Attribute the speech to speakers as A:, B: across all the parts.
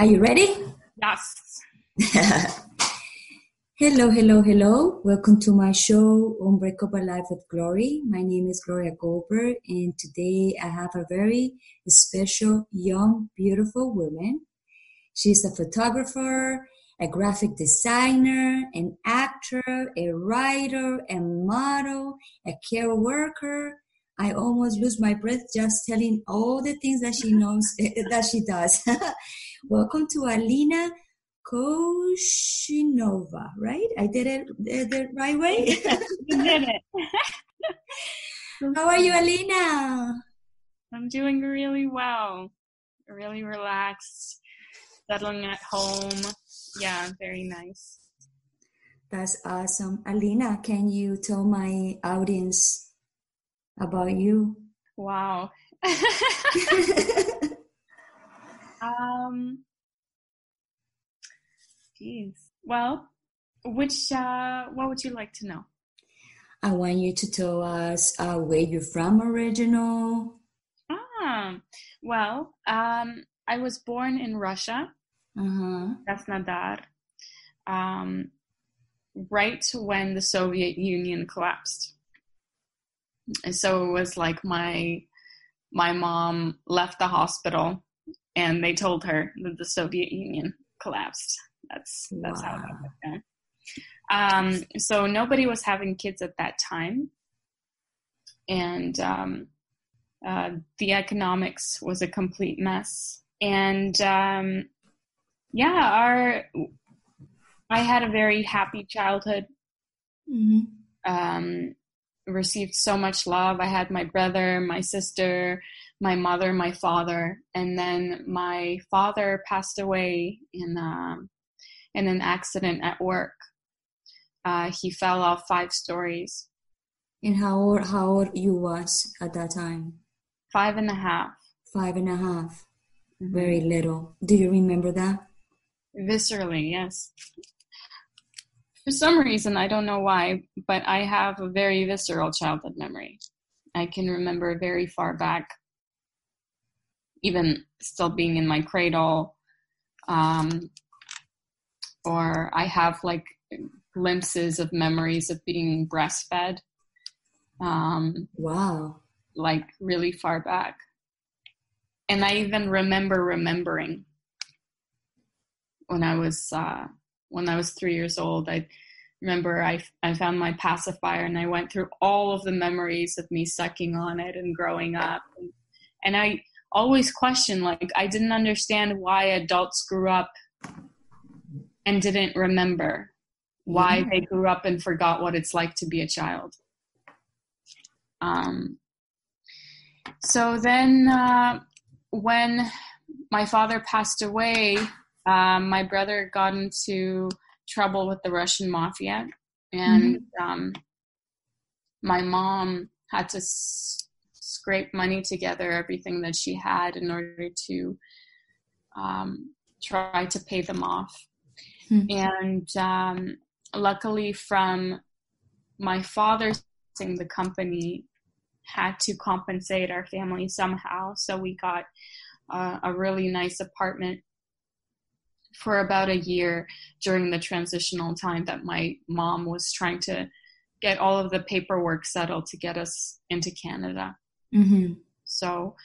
A: Are you ready?
B: Yes.
A: hello, hello, hello. Welcome to my show, Unbreakable Life with Glory. My name is Gloria Goldberg, and today I have a very special, young, beautiful woman. She's a photographer, a graphic designer, an actor, a writer, a model, a care worker. I almost lose my breath just telling all the things that she knows that she does. Welcome to Alina Koshinova, right? I did it the, right way.
B: you did it.
A: How are you, Alina?
B: I'm doing really well. Really relaxed, settling at home. Yeah, very nice.
A: That's awesome. Alina, can you tell my audience about you?
B: Wow. um, geez. Well, which uh, what would you like to know?
A: I want you to tell us uh, where you're from, original.
B: Ah, well, um, I was born in Russia,
A: uh-huh.
B: Krasnodar, um, right when the Soviet Union collapsed and so it was like my my mom left the hospital and they told her that the Soviet Union collapsed. That's that's wow. how that went down. Um, so nobody was having kids at that time, and um, uh, the economics was a complete mess. And um, yeah, our I had a very happy childhood.
A: Mm-hmm.
B: Um, received so much love. I had my brother, my sister, my mother, my father, and then my father passed away in um, in an accident at work. Uh, he fell off five stories.
A: And how old, how old you was at that time?
B: Five and a half.
A: Five and a half. Mm-hmm. Very little. Do you remember that?
B: Viscerally, yes for some reason, I don't know why, but I have a very visceral childhood memory. I can remember very far back, even still being in my cradle. Um, or I have like glimpses of memories of being breastfed. Um,
A: wow.
B: Like really far back. And I even remember remembering when I was uh, when I was three years old. I remember I, I found my pacifier and I went through all of the memories of me sucking on it and growing up. And, and I always questioned, like, I didn't understand why adults grew up and didn't remember why mm-hmm. they grew up and forgot what it's like to be a child. Um, so then, uh, when my father passed away, um, my brother got into trouble with the Russian mafia, and mm-hmm. um, my mom had to s- scrape money together, everything that she had, in order to um, try to pay them off. Mm-hmm. And um, luckily, from my father the company had to compensate our family somehow, so we got uh, a really nice apartment for about a year during the transitional time that my mom was trying to get all of the paperwork settled to get us into Canada.
A: Mm-hmm.
B: So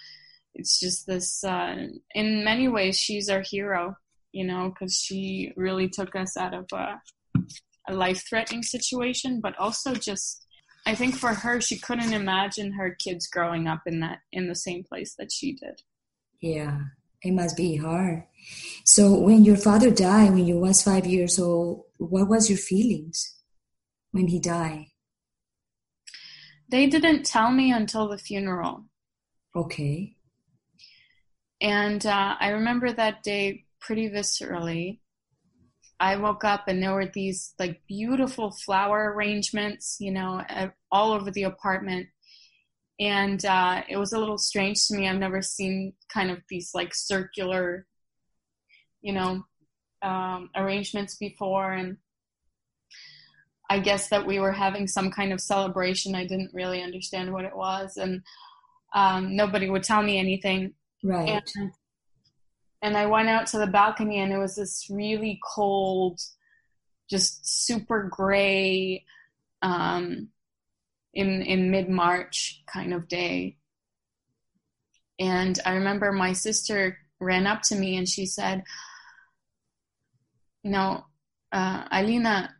B: it's just this, uh, in many ways, she's our hero, you know, because she really took us out of a, a life threatening situation, but also just. I think for her, she couldn't imagine her kids growing up in that in the same place that she did.
A: Yeah, it must be hard. So when your father died, when you was five years old, what was your feelings when he died?
B: They didn't tell me until the funeral.
A: Okay.
B: And uh, I remember that day pretty viscerally. I woke up and there were these like beautiful flower arrangements, you know, all over the apartment and uh, it was a little strange to me. I've never seen kind of these like circular, you know, um, arrangements before, and I guess that we were having some kind of celebration. I didn't really understand what it was, and um, nobody would tell me anything.
A: Right.
B: And, and I went out to the balcony, and it was this really cold, just super gray, um, in in mid March kind of day. And I remember my sister ran up to me and she said, "You know, uh, Alina,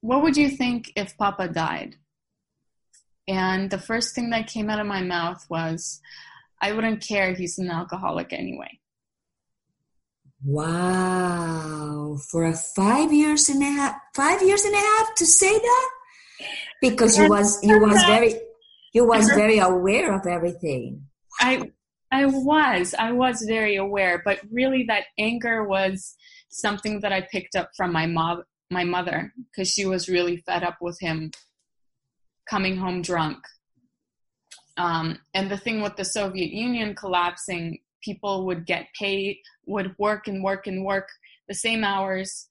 B: what would you think if Papa died?" And the first thing that came out of my mouth was, I wouldn't care. He's an alcoholic anyway.
A: Wow. For a five years and a half, five years and a half to say that? Because you was, you was very, you was very aware of everything.
B: I, I was, I was very aware, but really that anger was something that I picked up from my mom, my mother, because she was really fed up with him coming home drunk. Um, and the thing with the Soviet Union collapsing, people would get paid, would work and work and work the same hours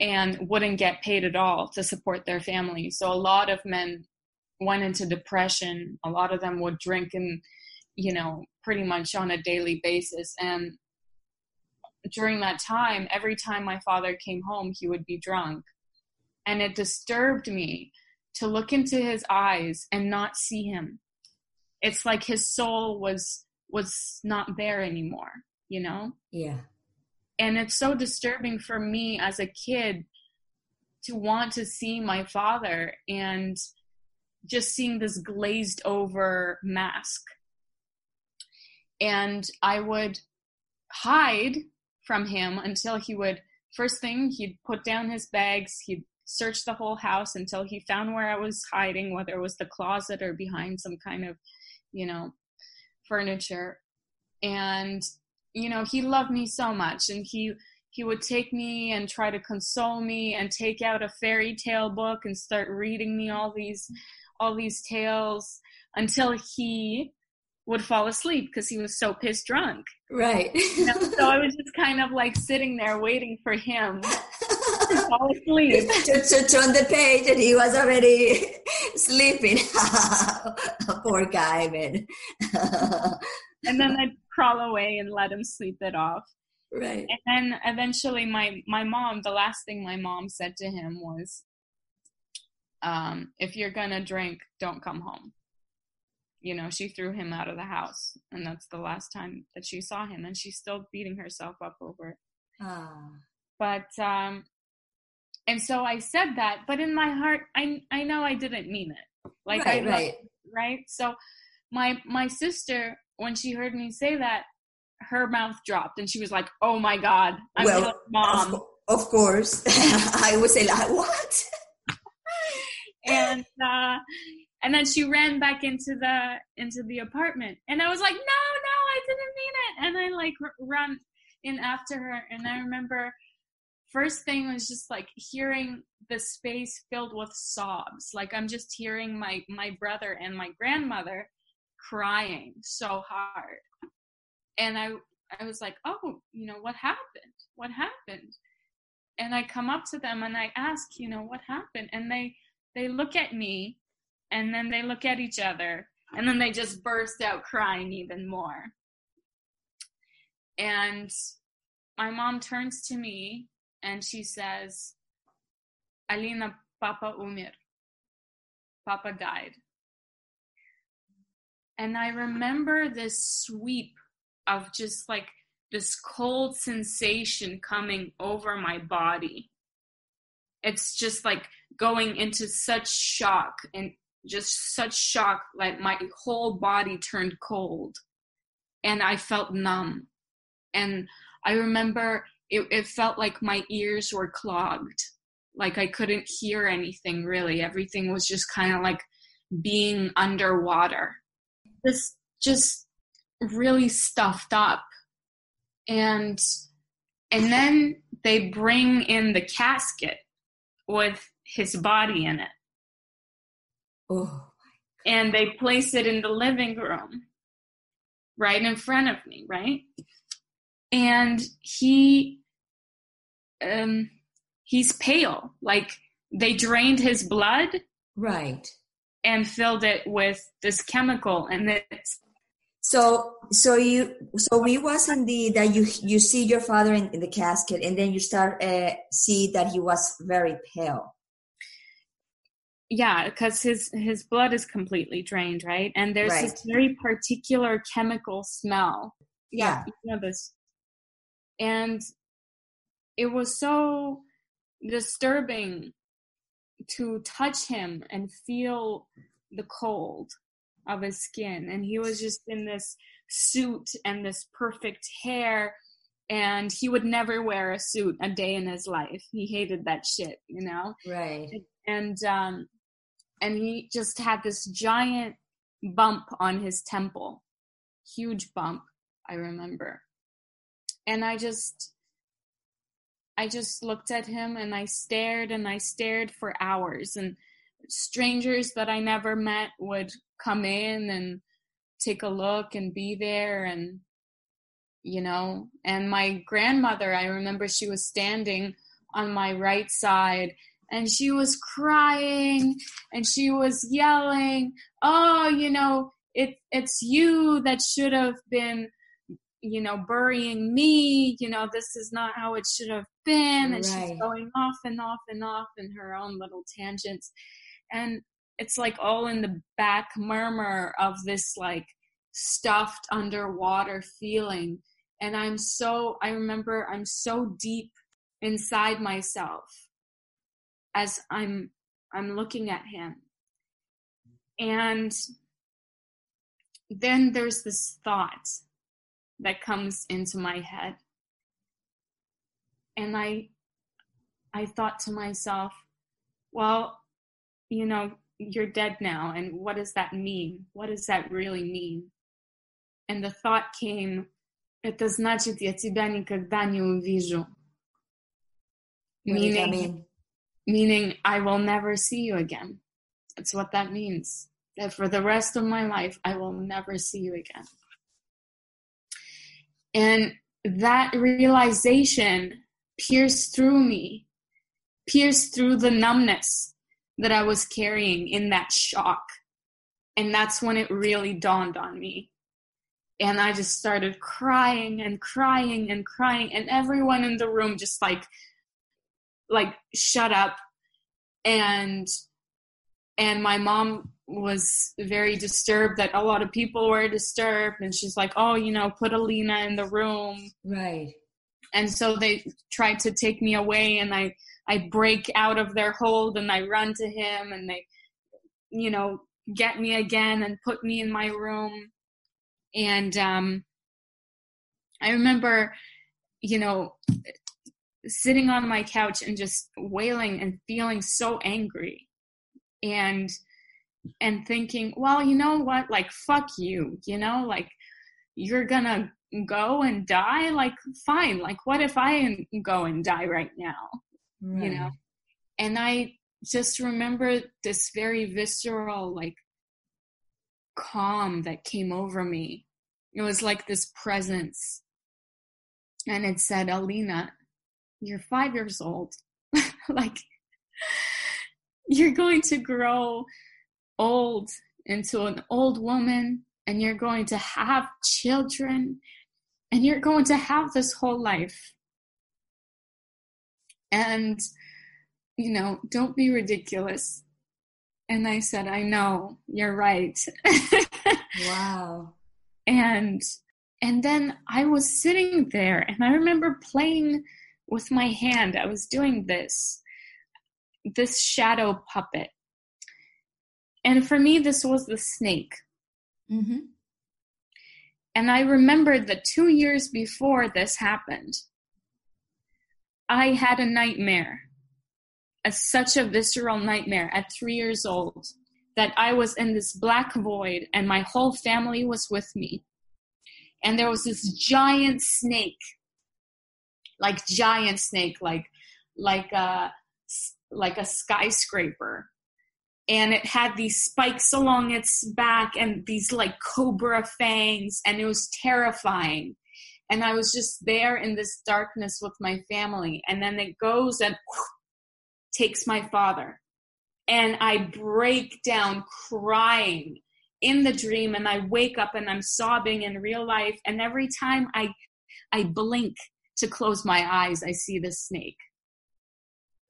B: and wouldn't get paid at all to support their family. So a lot of men went into depression. A lot of them would drink and, you know, pretty much on a daily basis. And during that time, every time my father came home, he would be drunk. And it disturbed me to look into his eyes and not see him. It's like his soul was was not there anymore, you know?
A: Yeah.
B: And it's so disturbing for me as a kid to want to see my father and just seeing this glazed over mask. And I would hide from him until he would first thing he'd put down his bags, he'd search the whole house until he found where I was hiding, whether it was the closet or behind some kind of, you know, furniture. And, you know, he loved me so much and he he would take me and try to console me and take out a fairy tale book and start reading me all these all these tales until he would fall asleep because he was so pissed drunk.
A: Right.
B: You know, so I was just kind of like sitting there waiting for him to fall asleep.
A: to, to turn the page and he was already sleeping. Poor guy, man.
B: and then I'd crawl away and let him sleep it off.
A: Right.
B: And then eventually my, my mom, the last thing my mom said to him was, um, if you're gonna drink, don't come home. You know, she threw him out of the house, and that's the last time that she saw him, and she's still beating herself up over it.
A: Ah.
B: But um, and so I said that, but in my heart, I I know I didn't mean it. Like
A: right,
B: I
A: right,
B: right. So my my sister, when she heard me say that, her mouth dropped, and she was like, "Oh my god, I'm
A: well,
B: mom."
A: Of, of course, I would say like, "What?"
B: and uh, and then she ran back into the into the apartment, and I was like, "No, no, I didn't mean it," and I like r- run in after her, and I remember first thing was just like hearing the space filled with sobs. Like i'm just hearing my my brother and my grandmother crying so hard. And i i was like oh you know what happened? What happened? And i come up to them and i ask you know what happened? And they they look at me and then they look at each other and then they just burst out crying even more and my mom turns to me and she says, Alina, Papa umir. Papa died. And I remember this sweep of just like this cold sensation coming over my body. It's just like going into such shock and just such shock, like my whole body turned cold and I felt numb. And I remember it, it felt like my ears were clogged. Like i couldn't hear anything really. Everything was just kind of like being underwater. This just really stuffed up. And and then they bring in the casket with his body in it
A: oh
B: and they place it in the living room right in front of me right and he um, he's pale. Like they drained his blood,
A: right,
B: and filled it with this chemical, and it's
A: So, so you, so it was indeed that you you see your father in, in the casket, and then you start uh, see that he was very pale.
B: Yeah, because his his blood is completely drained, right? And there's
A: Right.
B: this very particular chemical smell.
A: Yeah.
B: you know this. And it was so disturbing to touch him and feel the cold of his skin and he was just in this suit and this perfect hair and he would never wear a suit a day in his life he hated that shit you know
A: Right.
B: and um and he just had this giant bump on his temple. Huge bump i remember. And i just i just looked at him and i stared and i stared for hours. And strangers that i never met would come in and take a look and be there and you know and my grandmother i remember she was standing on my right side and she was crying and she was yelling oh you know it it's you that should have been you know burying me. You know this is not how it should have been. And she's going off and off and off in her own little tangents. And it's like all in the back murmur of this like stuffed underwater feeling. And i'm so i remember i'm so deep inside myself as i'm i'm looking at him and then there's this thought that comes into my head and i i thought to myself well you know you're dead now and what does that mean what does that really mean and the thought came это значит я тебя никогда не увижу
A: What does that
B: meaning
A: mean?
B: meaning I will never see you again. That's what that means. That for the rest of my life, I will never see you again. And that realization pierced through me, pierced through the numbness that I was carrying in that shock. And that's when it really dawned on me. And I just started crying and crying and crying, and everyone in the room just like like shut up. And and my mom was very disturbed that a lot of people were disturbed. And she's like oh you know put alina in the room.
A: Right.
B: and so they tried to take me away and i i break out of their hold and i run to him and they you know get me again and put me in my room. And um i remember you know sitting on my couch and just wailing and feeling so angry and and thinking well you know what? Like fuck you you know? Like you're gonna go and die? Like fine. Like what if i go and die right now?
A: Right.
B: you know? And i just remember this very visceral like calm that came over me. It was like this presence. And it said alina you're five years old like you're going to grow old into an old woman and you're going to have children and you're going to have this whole life. And you know don't be ridiculous. And i said i know you're right.
A: Wow.
B: and and then i was sitting there and i remember playing with my hand i was doing this this shadow puppet. And for me this was the snake.
A: Mm-hmm.
B: and i remembered that two years before this happened i had a nightmare a, such a visceral nightmare at three years old that i was in this black void and my whole family was with me. And there was this giant snake like giant snake like like a like a skyscraper. And it had these spikes along its back and these like cobra fangs and it was terrifying. And i was just there in this darkness with my family. And then it goes and takes my father. And i break down crying in the dream and I wake up and I'm sobbing in real life. And every time I, I blink to close my eyes, I see the snake.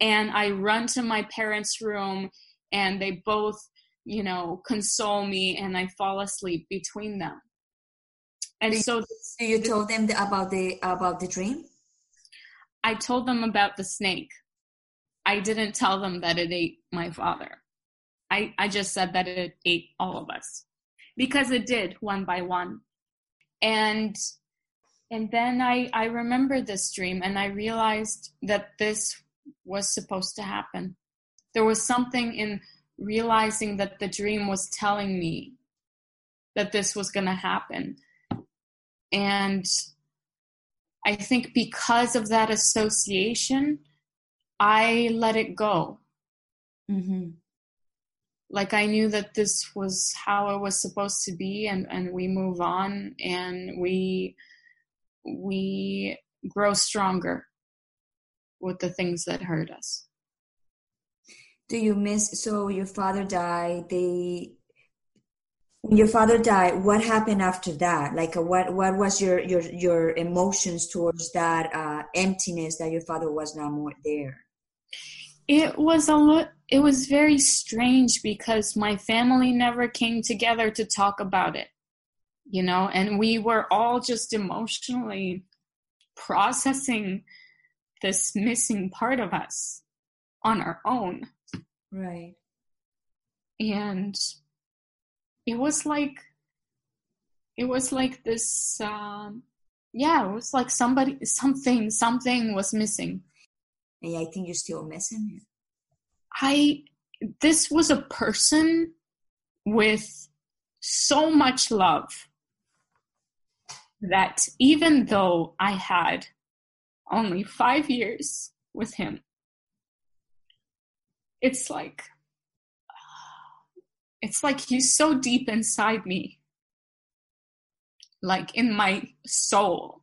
B: And I run to my parents' room and they both, you know, console me and I fall asleep between them. And so,
A: so you told them about the about the dream.
B: I told them about the snake. I didn't tell them that it ate my father. I, I just said that it ate all of us because it did one by one. And and then I, I remembered this dream and I realized that this was supposed to happen. There was something in realizing that the dream was telling me that this was going to happen. And I think because of that association, I let it go. Mm-hmm. Like I knew that this was how it was supposed to be, and, and we move on and we we grow stronger with the things that hurt us.
A: Do you miss? So your father died. They when your father died what happened after that like uh, what what was your your your emotions towards that uh, emptiness that your father was not more there
B: it was a lot it was very strange because my family never came together to talk about it you know and we were all just emotionally processing this missing part of us on our own.
A: Right.
B: And it was like it was like this um yeah it was like somebody something something was missing.
A: And i think you're still missing it.
B: I this was a person with so much love that even though i had only five years with him it's like it's like he's so deep inside me like in my soul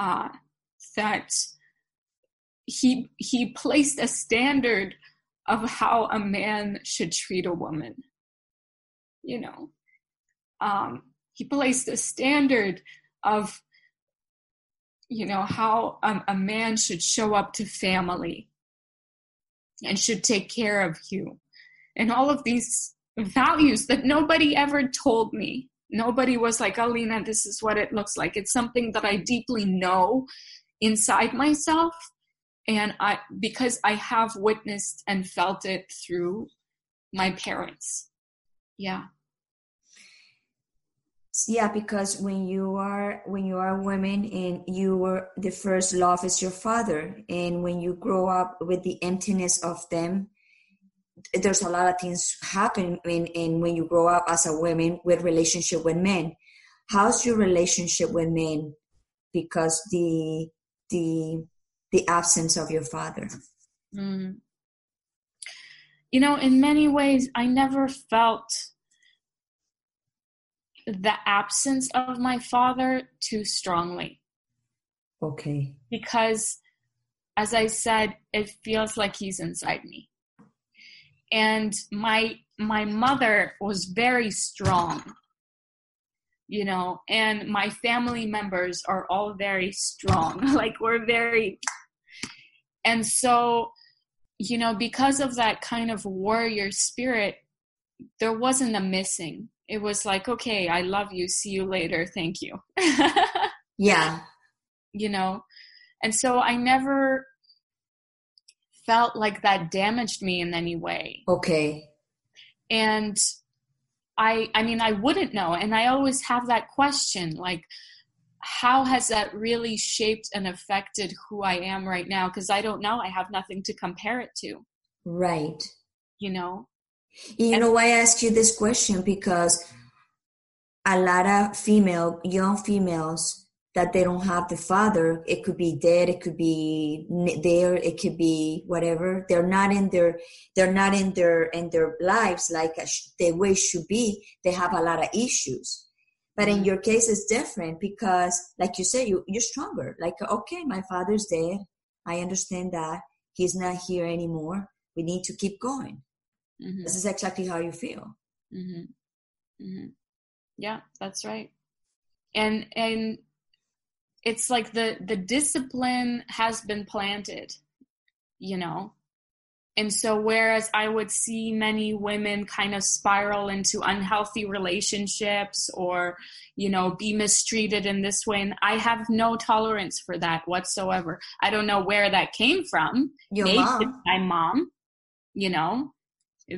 B: uh, that he he placed a standard of how a man should treat a woman you know? Um, he placed a standard of you know how a, man should show up to family and should take care of you and all of these values that nobody ever told me. Nobody was like, Alina, this is what it looks like. It's something that I deeply know inside myself. And I, because I have witnessed and felt it through my parents. Yeah.
A: Yeah, because when you are when you are a woman and you were the first love is your father, and when you grow up with the emptiness of them, there's a lot of things happen in, in when you grow up as a woman with relationship with men. How's your relationship with men? Because the the the absence of your father. Mm.
B: you know in many ways i never felt the absence of my father too strongly.
A: Okay.
B: Because as i said it feels like he's inside me. And my my mother was very strong you know and my family members are all very strong. Like we're very and so you know because of that kind of warrior spirit there wasn't a missing it was like okay i love you see you later thank you
A: yeah
B: you know and so i never felt like that damaged me in any way.
A: Okay.
B: And I I mean I wouldn't know and I always have that question like how has that really shaped and affected who I am right now because I don't know I have nothing to compare it to.
A: Right.
B: You know.
A: You and, know why I ask you this question because a lot of female young females that they don't have the father it could be dead it could be there it could be whatever. They're not in their they're not in their in their lives like the way should be. They have a lot of issues. But in mm-hmm. your case it's different because like you say you you're stronger. Like okay my father's dead. I understand that. He's not here anymore. We need to keep going mm-hmm. this is exactly how you feel
B: mm-hmm. Mm-hmm. Yeah, that's right. And and it's like the the discipline has been planted, you know. And so whereas I would see many women kind of spiral into unhealthy relationships or, you know, be mistreated in this way, and I have no tolerance for that whatsoever. I don't know where that came from.
A: Your Maybe mom.
B: My mom, you know,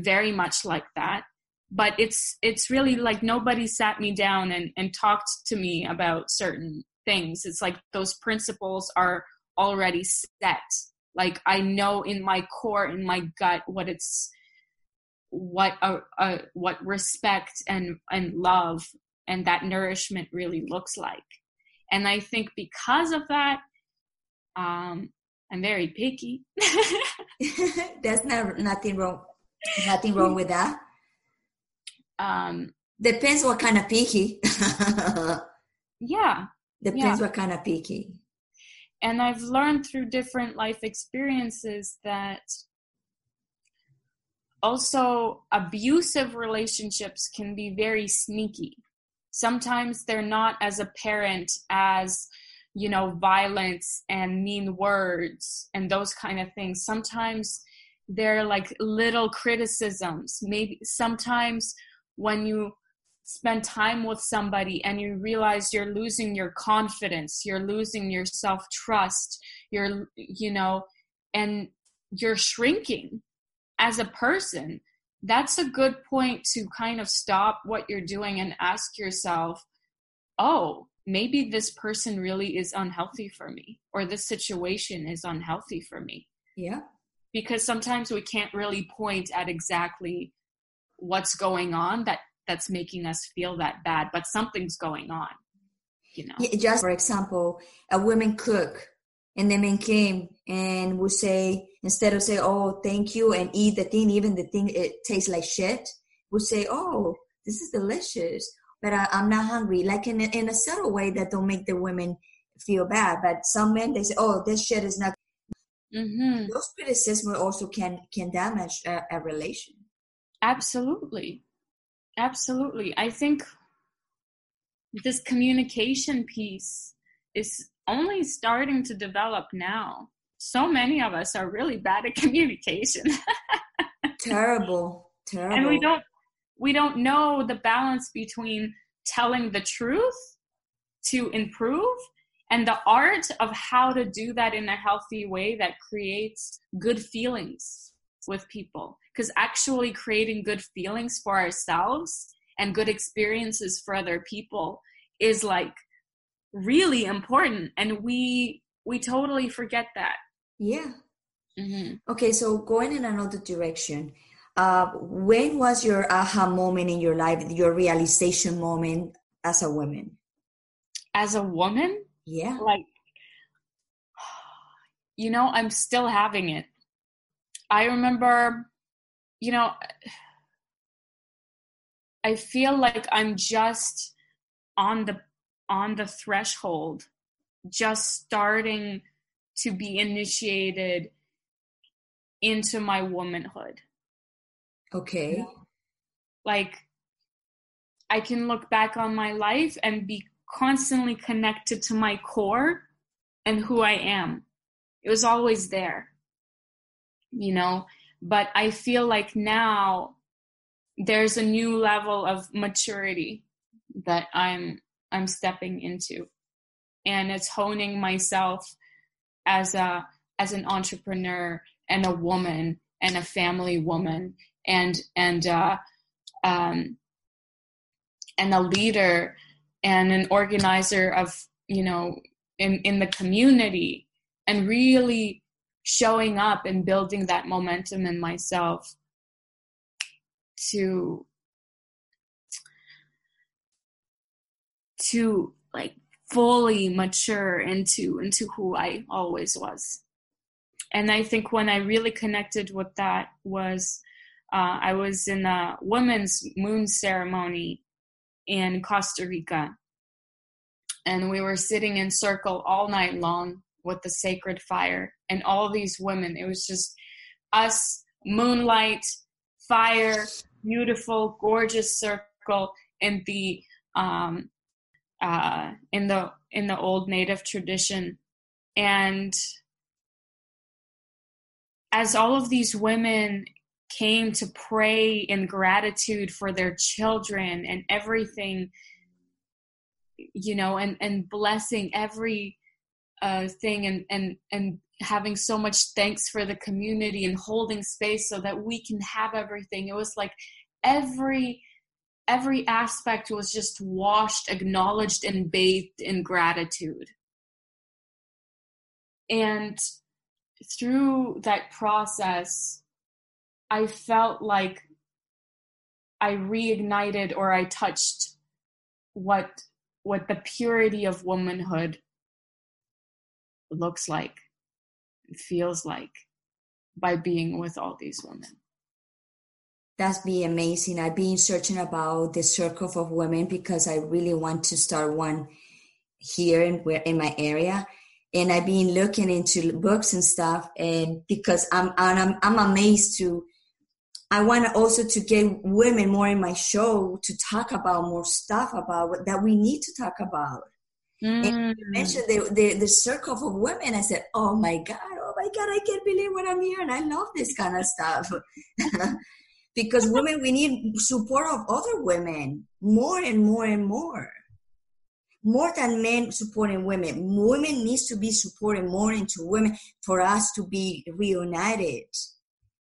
B: very much like that. But it's it's really like nobody sat me down and and talked to me about certain things. It's like those principles are already set. Like i know in my core in my gut what it's what a, a what respect and and love and that nourishment really looks like. And i think because of that um i'm very picky.
A: There's not nothing wrong nothing wrong with that um, Depends what kind of picky.
B: yeah.
A: Depends yeah. what kind of picky.
B: And I've learned through different life experiences that also abusive relationships can be very sneaky. Sometimes they're not as apparent as, you know, violence and mean words and those kind of things. Sometimes they're like little criticisms. Maybe sometimes when you spend time with somebody and you realize you're losing your confidence you're losing your self-trust you're you know and you're shrinking as a person that's a good point to kind of stop what you're doing and ask yourself oh maybe this person really is unhealthy for me or this situation is unhealthy for me
A: yeah
B: because sometimes we can't really point at exactly what's going on that that's making us feel that bad but something's going on you know?
A: Just for example a woman cook and the man came and would say instead of say oh thank you and eat the thing even the thing it tastes like shit would say oh this is delicious but I, am not hungry like in, in a subtle way that don't make the women feel bad but some men they say oh this shit is not mm-hmm. those criticisms also can can damage a, a relation
B: Absolutely. Absolutely. I think this communication piece is only starting to develop now. So many of us are really bad at communication.
A: terrible. Terrible.
B: And we don't we don't know the balance between telling the truth to improve and the art of how to do that in a healthy way that creates good feelings with people. Because actually creating good feelings for ourselves and good experiences for other people is like really important and we we totally forget that.
A: Yeah. Mm-hmm. okay so going in another direction uh, when was your aha moment in your life your realization moment as a woman?
B: As a woman
A: yeah
B: like you know i'm still having it i remember you know, I feel like I'm just on the on the threshold, just starting to be initiated into my womanhood.
A: Okay. You know?
B: Like I can look back on my life and be constantly connected to my core and who I am. It was always there. You know, but i feel like now there's a new level of maturity that i'm i'm stepping into and it's honing myself as a as an entrepreneur and a woman and a family woman and and uh, um, and a leader and an organizer of you know in in the community and really showing up and building that momentum in myself to to like fully mature into into who I always was. And I think when I really connected with that was uh, I was in a women's moon ceremony in Costa Rica. And we were sitting in circle all night long with the sacred fire and all these women. It was just us, moonlight, fire, beautiful, gorgeous circle, in the um, uh, in the in the old native tradition and as all of these women came to pray in gratitude for their children and everything you know and and blessing every uh thing and and and having so much thanks for the community and holding space so that we can have everything. It was like every every aspect was just washed acknowledged and bathed in gratitude. And through that process, I felt like I reignited or I touched what what the purity of womanhood looks like, feels like by being with all these women.
A: That's be amazing. I've been searching about the circle of women because I really want to start one here in where in my area and I've been looking into books and stuff, and because I'm and I'm I'm amazed to. I want also to get women more in my show to talk about more stuff about what, that we need to talk about. Mm. And you mentioned the, the, the circle of women. I said, "Oh my god, oh my god, I can't believe what I'm hearing. I love this kind of stuff." because women, we need support of other women more and more and more more than men supporting women. Women needs to be supported more into women for us to be reunited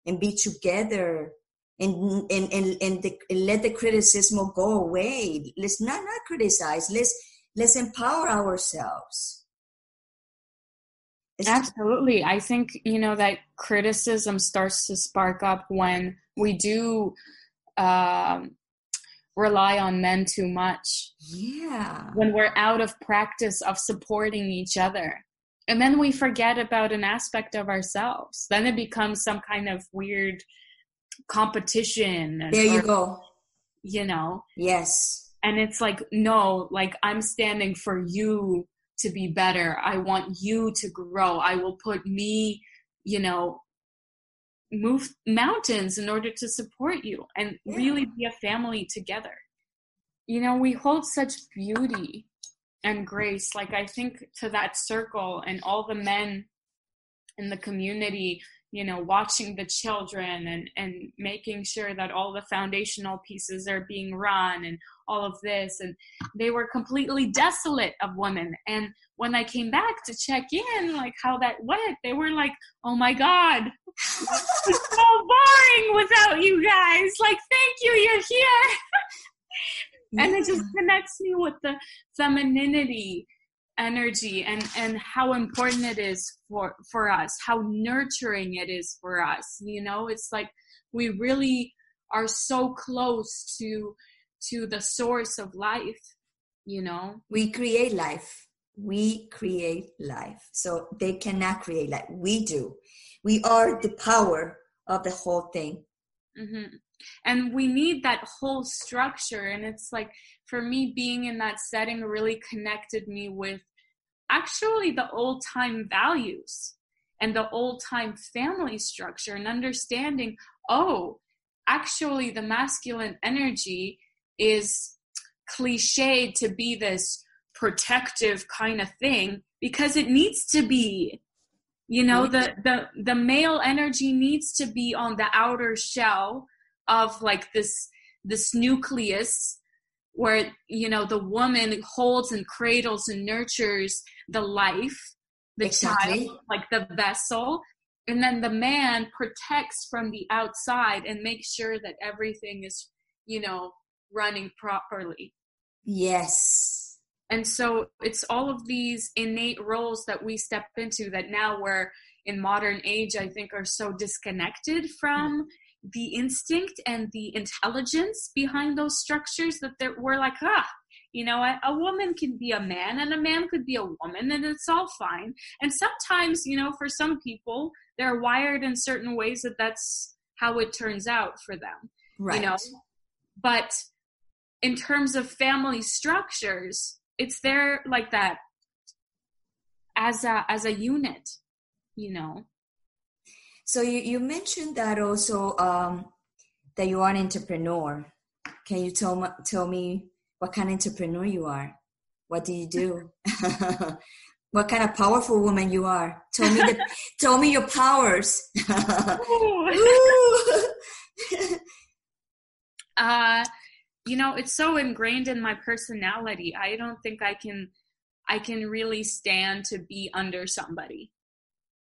A: and be together and and and, and, the, and let the criticism go away. Let's not not criticize. Let's let's empower ourselves.
B: It's Absolutely. I think, you know, that criticism starts to spark up when we do um, rely on men too much.
A: Yeah.
B: When we're out of practice of supporting each other. And then we forget about an aspect of ourselves. Then it becomes some kind of weird competition.
A: There you or, go.
B: You know?
A: Yes.
B: And it's like, no, like I'm standing for you to be better. I want you to grow. I will put me, you know, move mountains in order to support you and yeah. really be a family together. You know, we hold such beauty and grace. Like, I think to that circle and all the men in the community you know watching the children and and making sure that all the foundational pieces are being run and all of this. And they were completely desolate of women. And when i came back to check in like how that went they were like oh my god it's so boring without you guys. Like thank you you're here. And it just connects me with the femininity energy and and how important it is for for us how nurturing it is for us you know? It's like we really are so close to to the source of life you know?
A: We create life. We create life. So they cannot create life. We do. We are the power of the whole thing.
B: Mm-hmm. And we need that whole structure. And it's like for me being in that setting really connected me with actually the old time values and the old time family structure and understanding oh actually the masculine energy is cliched to be this protective kind of thing because it needs to be. You know the the the male energy needs to be on the outer shell of like this this nucleus where you know the woman holds and cradles and nurtures the life the exactly. child like the vessel. And then the man protects from the outside and makes sure that everything is you know running properly.
A: Yes.
B: And so it's all of these innate roles that we step into that now we're in modern age i think are so disconnected from mm the instinct and the intelligence behind those structures that we're like, ah, you know, a, a, woman can be a man and a man could be a woman and it's all fine. And sometimes, you know, for some people, they're wired in certain ways that that's how it turns out for them.
A: Right.
B: You know, but in terms of family structures, it's there like that as a as a unit, you know.
A: So you, you mentioned that also um, that you are an entrepreneur. can you tell me, tell me what kind of entrepreneur you are? What do you do? what kind of powerful woman you are? Tell me the, tell me your powers.
B: uh, you know, it's so ingrained in my personality. I don't think I can I can really stand to be under somebody.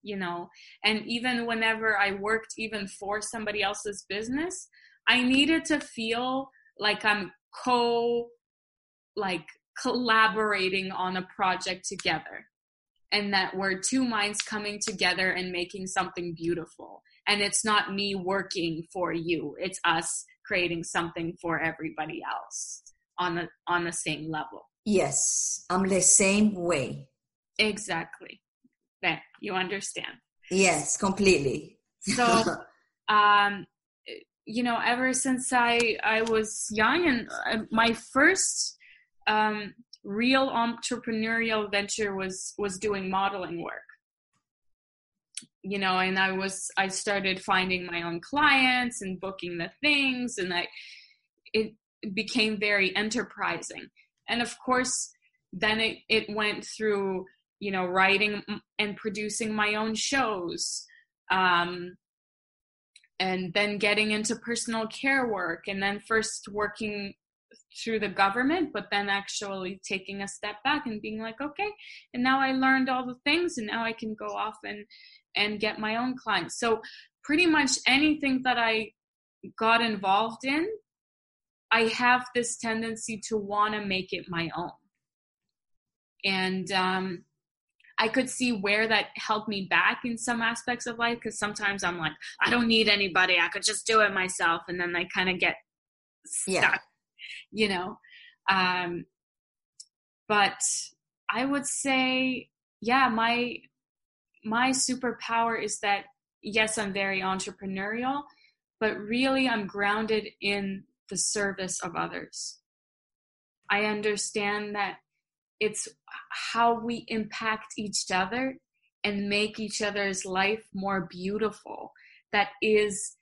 B: You know, and even whenever I worked even for somebody else's business, I needed to feel like I'm co like collaborating on a project together. And that we're two minds coming together and making something beautiful. And it's not me working for you. It's us creating something for everybody else on the on the same level.
A: Yes i'm the same way.
B: Exactly you understand.
A: Yes completely.
B: So um you know ever since i i was young and uh, my first um real entrepreneurial venture was was doing modeling work. You know and i was i started finding my own clients and booking the things and i it became very enterprising. And of course then it, it went through you know writing and producing my own shows um, and then getting into personal care work and then first working through the government, but then actually taking a step back and being like, okay, and now I learned all the things, and now I can go off and and get my own clients. So pretty much anything that I got involved in, I have this tendency to want to make it my own, and um, I could see where that helped me back in some aspects of life because sometimes I'm like, I don't need anybody, I could just do it myself, and then I kind of get stuck. Yeah you know. Um, but I would say, yeah, my my superpower is that yes, I'm very entrepreneurial, but really I'm grounded in the service of others. I understand that it's how we impact each other and make each other's life more beautiful that is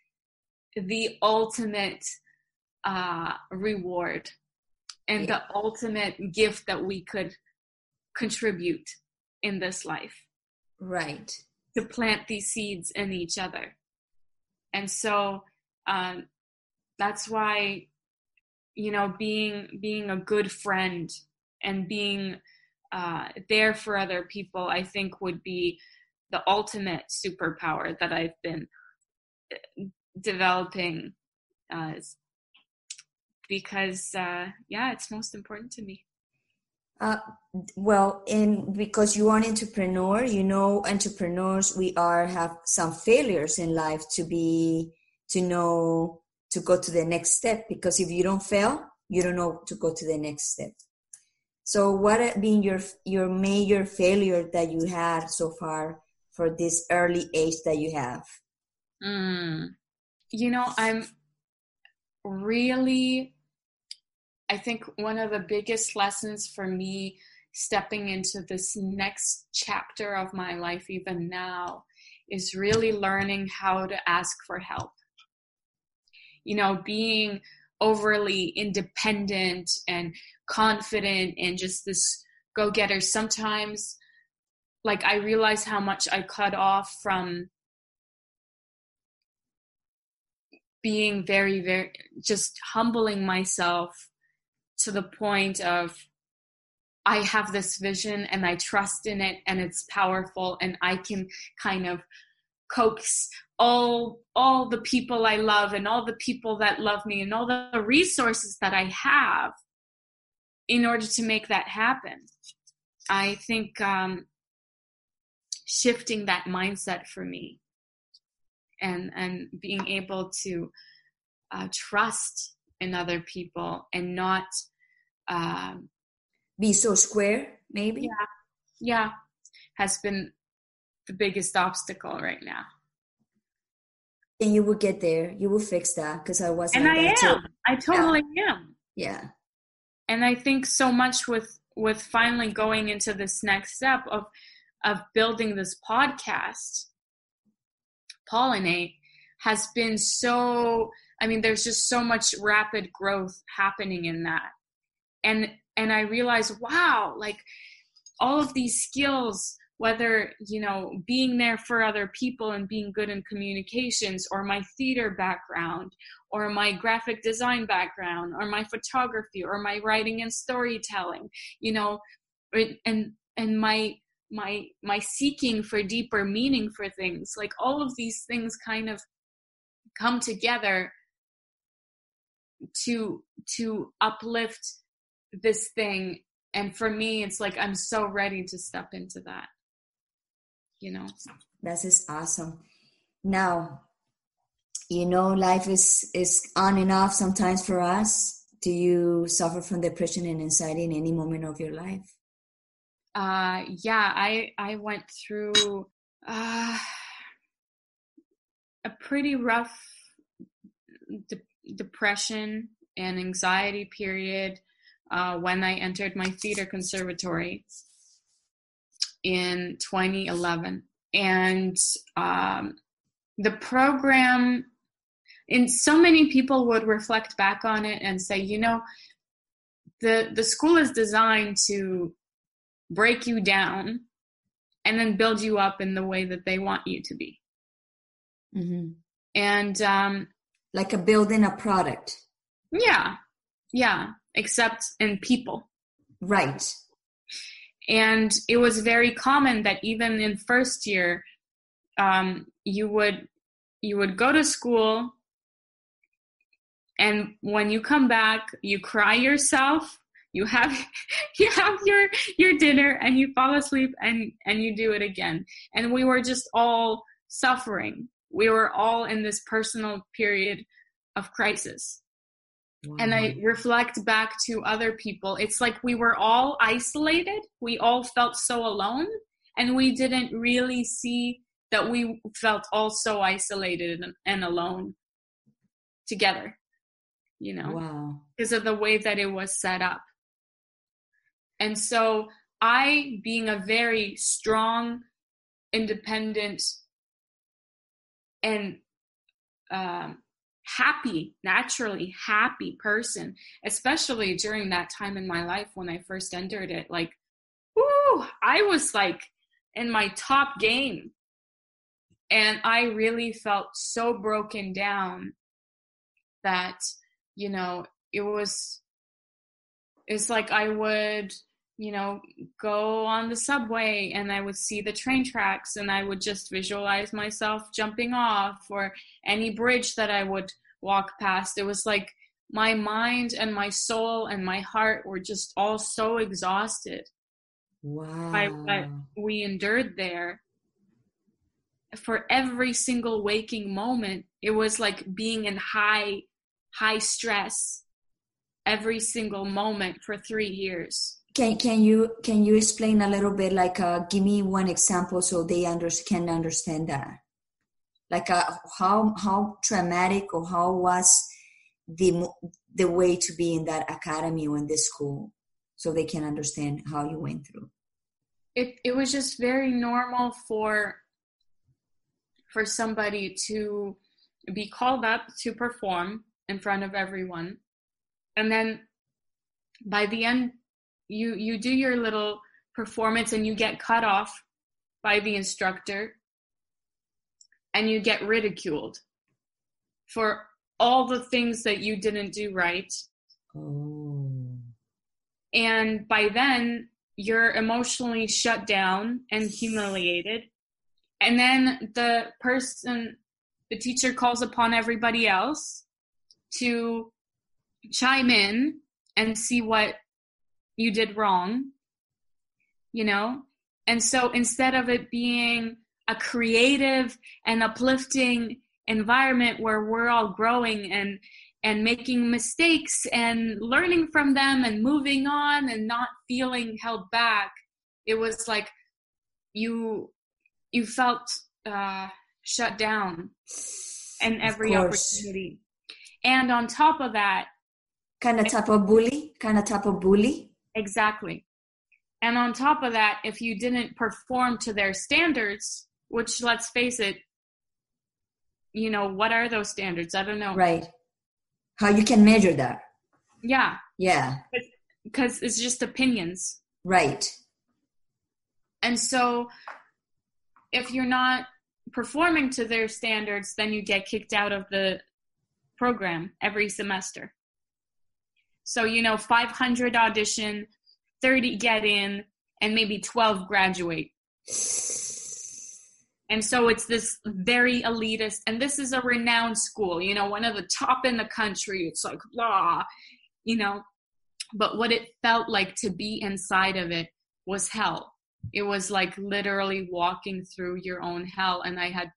B: the ultimate uh, reward and yeah. the ultimate gift that we could contribute in this life.
A: Right.
B: To plant these seeds in each other. And so um, that's why, you know, being being a good friend and being uh, there for other people, I think would be the ultimate superpower that I've been uh, developing because uh, yeah, it's most important to me.
A: Uh, well, and because you are an entrepreneur, you know, entrepreneurs, we are have some failures in life to be to know to go to the next step. Because if you don't fail, you don't know to go to the next step. So, what have been your your major failure that you had so far for this early age that you have?
B: Mm. You know, I'm really I think one of the biggest lessons for me stepping into this next chapter of my life, even now, is really learning how to ask for help. You know, being overly independent and confident and just this go getter. Sometimes, like, I realize how much I cut off from being very, very just humbling myself to the point of I have this vision and I trust in it and it's powerful and I can kind of coax all all the people I love and all the people that love me and all the resources that I have in order to make that happen. I think um, shifting that mindset for me and and being able to uh, trust in other people and not um,
A: be so square maybe?
B: Yeah. Yeah. Has been the biggest obstacle right now
A: and you will get there you will fix that because i wasn't.
B: and i am too. i totally
A: yeah.
B: am
A: yeah
B: and i think so much with with finally going into this next step of of building this podcast pollinate has been so I mean, there's just so much rapid growth happening in that. And and I realized, wow, like all of these skills, whether, you know, being there for other people and being good in communications, or my theater background, or my graphic design background, or my photography, or my writing and storytelling, you know, and and my my my seeking for deeper meaning for things. Like all of these things kind of come together to to uplift this thing. And for me it's like i'm so ready to step into that you know?
A: That is awesome. Now you know life is is on and off sometimes for us. Do you suffer from depression and anxiety in any moment of your life?
B: Uh yeah i i went through uh a pretty rough de- depression and anxiety period uh, when I entered my theater conservatory in 2011. And um, the program, and so many people would reflect back on it and say, you know, the, the school is designed to break you down and then build you up in the way that they want you to be. Mm-hmm. And um,
A: like a building a product.
B: Yeah, yeah, except in people.
A: Right.
B: And it was very common that even in first year, um, you would you would go to school, and when you come back, you cry yourself. You have you have your your dinner, and you fall asleep, and and you do it again. And we were just all suffering. We were all in this personal period of crisis and I reflect back to other people. It's like we were all isolated. We all felt so alone, and we didn't really see that we felt all so isolated and, and alone together, you know,
A: wow.
B: because of the way that it was set up. And so, I, being a very strong, independent, and um, happy, naturally happy person, especially during that time in my life when I first entered it. Like, whoo, I was like in my top game. And I really felt so broken down that, you know, it was, it's like I would, you know, go on the subway and I would see the train tracks and I would just visualize myself jumping off or any bridge that I would walk past. It was like my mind and my soul and my heart were just all so exhausted
A: wow.
B: by what we endured there. For every single waking moment, it was like being in high, high stress every single moment for three years.
A: Can can you can you explain a little bit? Like, uh, give me one example so they under, can understand that. Like, uh, how how traumatic or how was the the way to be in that academy or in this school, so they can understand how you went through.
B: It it was just very normal for for somebody to be called up to perform in front of everyone, and then by the end you you do your little performance and you get cut off by the instructor and you get ridiculed for all the things that you didn't do right
A: oh.
B: and by then you're emotionally shut down and humiliated and then the person the teacher calls upon everybody else to chime in and see what you did wrong, you know? And so instead of it being a creative and uplifting environment where we're all growing and and making mistakes and learning from them and moving on and not feeling held back it was like you you felt uh, shut down in every opportunity. And on top of that
A: kind of type of bully kind of type of bully
B: Exactly. And on top of that, if you didn't perform to their standards, which let's face it, you know, what are those standards? I don't know.
A: Right. how you can measure that
B: yeah
A: yeah
B: because it's just opinions
A: right
B: and so if you're not performing to their standards then you get kicked out of the program every semester so you know 500 audition 30 get in and maybe 12 graduate. And so it's this very elitist and this is a renowned school you know one of the top in the country. It's like blah you know. But what it felt like to be inside of it was hell. It was like literally walking through your own hell and i had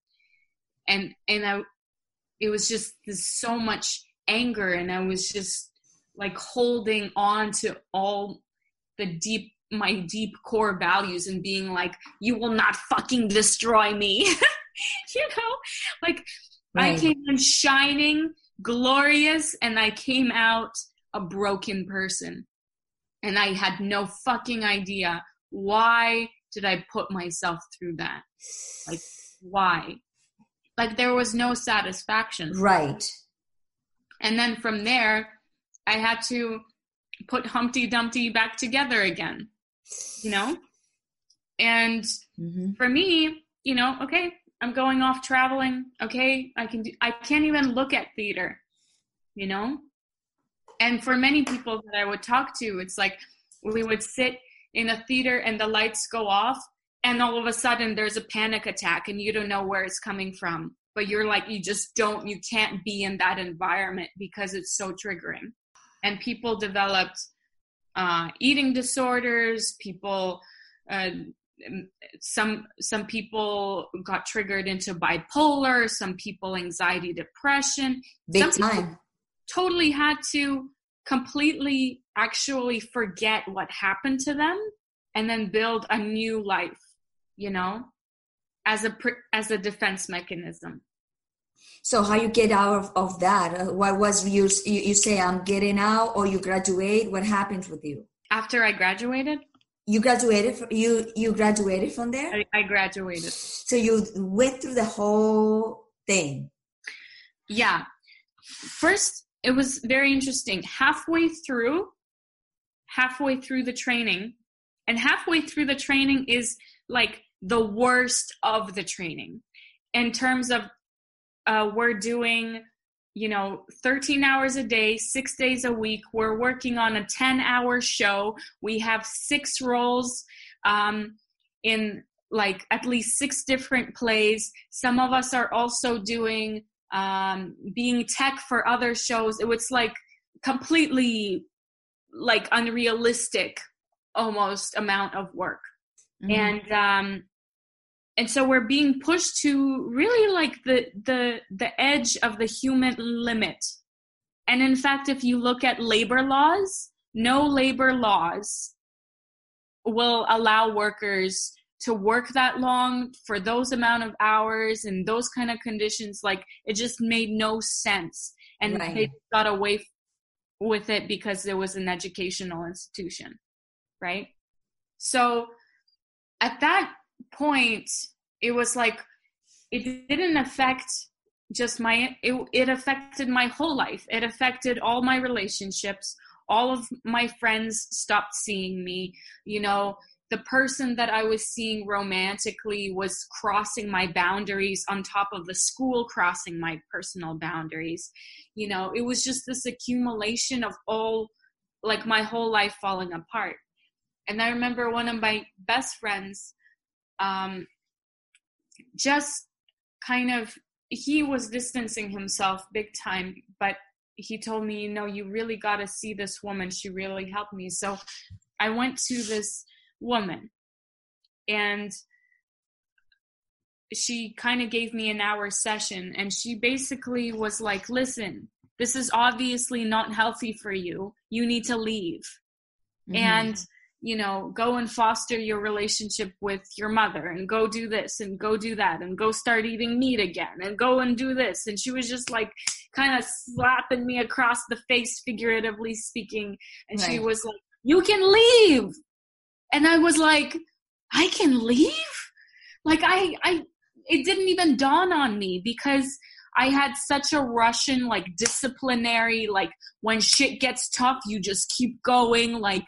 B: and and i it was just so much anger and i was just like holding on to all the deep my deep core values and being like you will not fucking destroy me. You know? Like right. i came in shining glorious and i came out a broken person. And i had no fucking idea why did i put myself through that? Like why? Like there was no satisfaction.
A: Right.
B: And then from there i had to put humpty dumpty back together again you know? And mm-hmm. for me, you know, okay, I'm going off traveling. Okay, I can do, I can't even look at theater, you know? And for many people that I would talk to, it's like we would sit in a theater and the lights go off and all of a sudden there's a panic attack and you don't know where it's coming from. But you're like, you just don't, you can't be in that environment because it's so triggering. And people developed uh, eating disorders. People, uh, some some people got triggered into bipolar. Some people anxiety, depression.
A: Big some time.
B: Totally had to completely actually forget what happened to them and then build a new life. You know, as a as a defense mechanism.
A: So how you get out of, of that? Uh, what was you, you, you say I'm getting out or you graduate? What happens with you?
B: After I graduated?
A: You graduated from, you you graduated from there?
B: I, I graduated.
A: So you went through the whole thing.
B: Yeah. First, it was very interesting. Halfway through, halfway through the training, and halfway through the training is like the worst of the training in terms of uh, we're doing you know 13 hours a day six days a week. We're working on a 10 hour show. We have six roles um, in like at least six different plays. Some of us are also doing um, being tech for other shows. It was like completely like unrealistic almost amount of work. Mm-hmm. and um, and so we're being pushed to really like the the the edge of the human limit. And in fact if you look at labor laws no labor laws will allow workers to work that long for those amount of hours and those kind of conditions. Like it just made no sense. And right. they got away with it because it was an educational institution right? So at that point it was like it didn't affect just my it, it affected my whole life. It affected all my relationships. All of my friends stopped seeing me. You know the person that i was seeing romantically was crossing my boundaries on top of the school crossing my personal boundaries. You know it was just this accumulation of all like my whole life falling apart. And i remember one of my best friends um, just kind of he was distancing himself big time but he told me you know you really got to see this woman. She really helped me. So i went to this woman and she kind of gave me an hour session and she basically was like listen this is obviously not healthy for you. You need to leave. Mm-hmm. and you know, go and foster your relationship with your mother and go do this and go do that and go start eating meat again and go and do this. And she was just like kind of slapping me across the face, figuratively speaking. And right. she was like, You can leave. And I was like, I can leave? Like, I, I, it didn't even dawn on me because I had such a Russian like disciplinary like when shit gets tough you just keep going like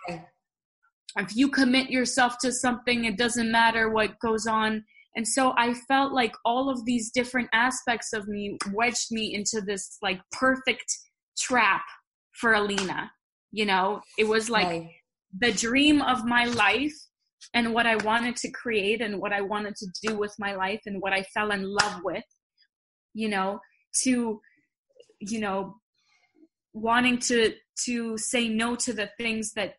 B: if you commit yourself to something it doesn't matter what goes on. And so I felt like all of these different aspects of me wedged me into this like perfect trap for Alina you know? It was like
A: Right.
B: the dream of my life and what I wanted to create and what I wanted to do with my life and what I fell in love with, you know, to, you know, wanting to to say no to the things that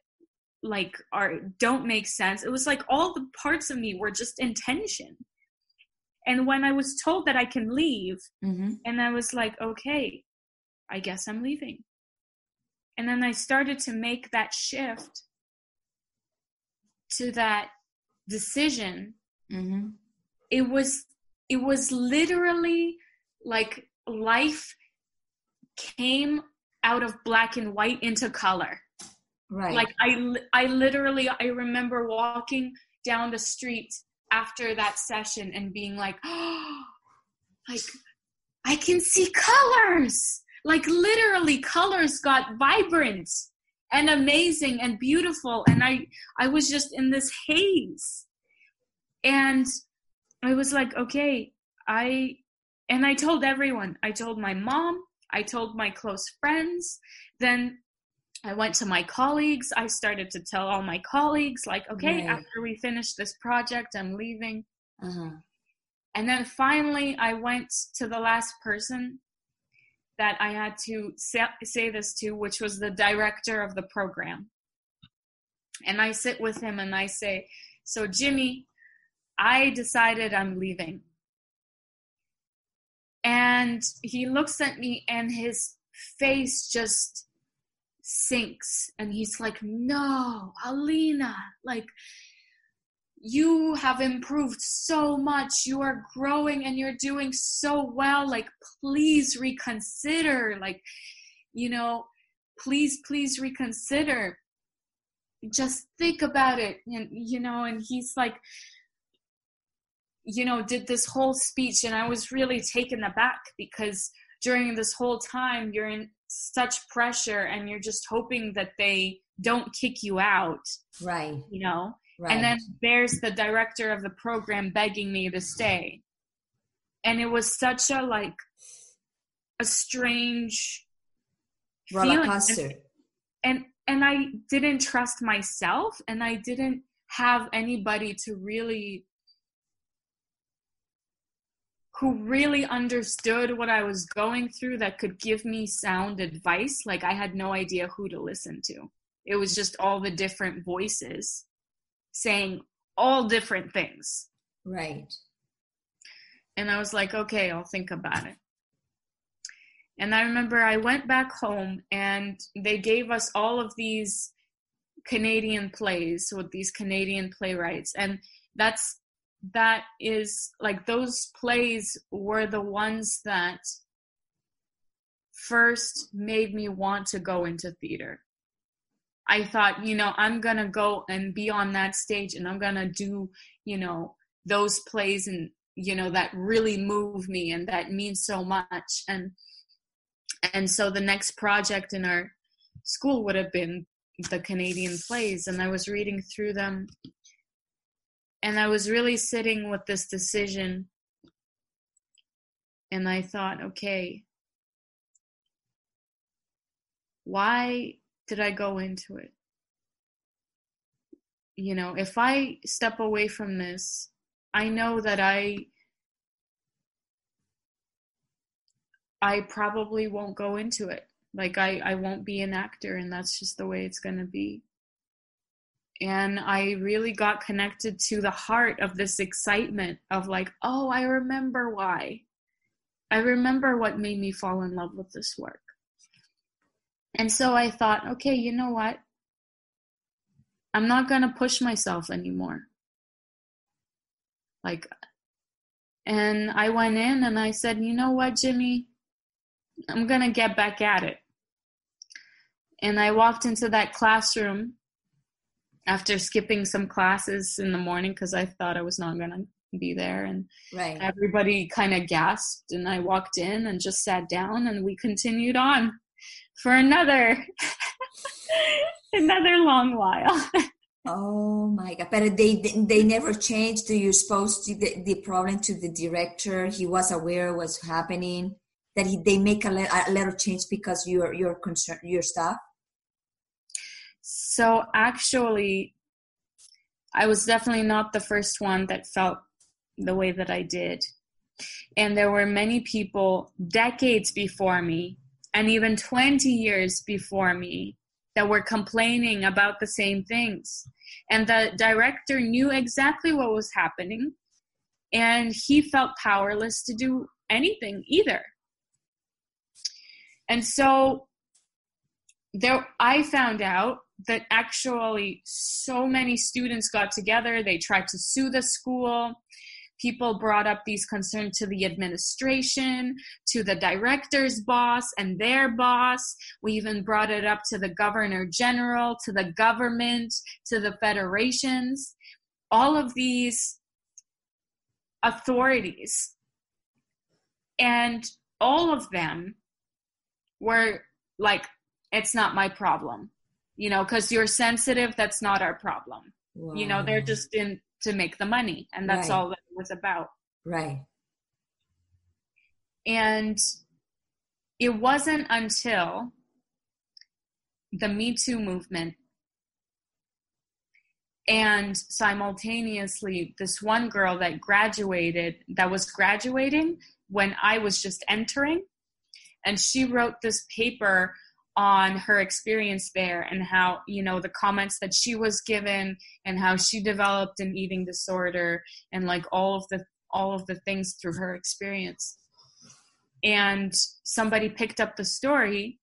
B: like are don't make sense. It was like all the parts of me were just in tension. And when I was told that I can leave,
A: Mm-hmm.
B: and I was like, okay, I guess I'm leaving. And then I started to make that shift to that decision.
A: Mm-hmm.
B: It was it was literally like life came out of black and white into color.
A: Right.
B: Like I I literally I remember walking down the street after that session and being like, oh, like I can see colors. Like literally colors got vibrant and amazing and beautiful and I I was just in this haze. And I was like, okay, I and I told everyone. I told my mom, I told my close friends, then I went to my colleagues. I started to tell all my colleagues, like, okay,
A: Right.
B: after we finish this project, I'm leaving.
A: uh-huh.
B: And then finally, I went to the last person that I had to say, say this to, which was the director of the program. And I sit with him and I say, So, Jimmy, I decided I'm leaving. And he looks at me and his face just sinks. And he's like, No, Alina, like, you have improved so much. You are growing and you're doing so well. Like, please reconsider. Like, you know, please, please reconsider. Just think about it. And, you know, and he's like, you know, did this whole speech. And I was really taken aback because during this whole time, you're in such pressure and you're just hoping that they don't kick you out,
A: Right.
B: you know?
A: Right.
B: And then there's the director of the program begging me to stay. And it was such a like a strange
A: roller
B: feeling.
A: coaster.
B: And and I didn't trust myself and I didn't have anybody to really who really understood what I was going through that could give me sound advice. Like I had no idea who to listen to. It was just all the different voices saying all different things.
A: Right.
B: And I was like, okay, I'll think about it. And I remember I went back home and they gave us all of these Canadian plays with these Canadian playwrights. And that's that is like those plays were the ones that first made me want to go into theater. I thought, you know, I'm going to go and be on that stage and I'm going to do, you know, those plays and you know that really move me and that means so much and and so the next project in our school would have been the Canadian plays and I was reading through them and I was really sitting with this decision and I thought okay why did I go into it you know if I step away from this I know that I I probably won't go into it. Like I I won't be an actor and that's just the way it's going to be. And I really got connected to the heart of this excitement of like, oh, I remember why. I remember what made me fall in love with this work. And so I thought, okay, you know what? I'm not going to push myself anymore like and i went in and i said you know what jimmy i'm gonna get back at it and i walked into that classroom after skipping some classes in the morning because i thought i was not gonna be there and
A: right.
B: everybody kind of gasped and i walked in and just sat down and we continued on for another another long while.
A: Oh my god but they they never changed. Do you supposed to the, the problem to the director he was aware what's happening that he, they make a, a little change because you're you're concerned your staff
B: so actually i was definitely not the first one that felt the way that i did and there were many people decades before me and even 20 years before me that were complaining about the same things. And the director knew exactly what was happening, and he felt powerless to do anything either. And so there I found out that actually so many students got together, they tried to sue the school people brought up these concerns to the administration, to the director's boss and their boss. We even brought it up to the governor general, to the government, to the federations. All of these authorities. And all of them were like, it's not my problem. You know, because you're sensitive, that's not our problem. Wow. You know, they're just in to make the money and that's right. all that it was about
A: right
B: and it wasn't until the me too movement and simultaneously this one girl that graduated that was graduating when i was just entering and she wrote this paper on her experience there and how you know the comments that she was given and how she developed an eating disorder and like all of the all of the things through her experience. And somebody picked up the story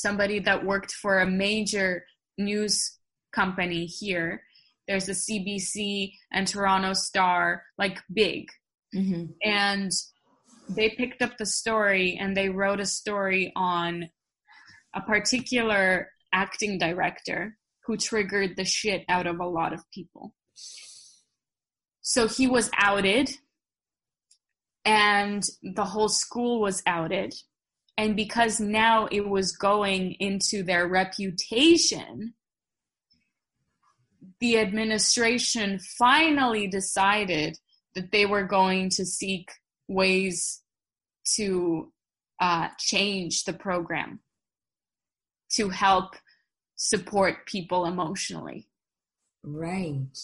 B: somebody that worked for a major news company here. There's a cbc and toronto star like big. Mm-hmm. and they picked up the story and they wrote a story on a particular acting director who triggered the shit out of a lot of people. So he was outed, and the whole school was outed. And because now it was going into their reputation, the administration finally decided that they were going to seek ways to uh, change the program to help support people emotionally.
A: Right.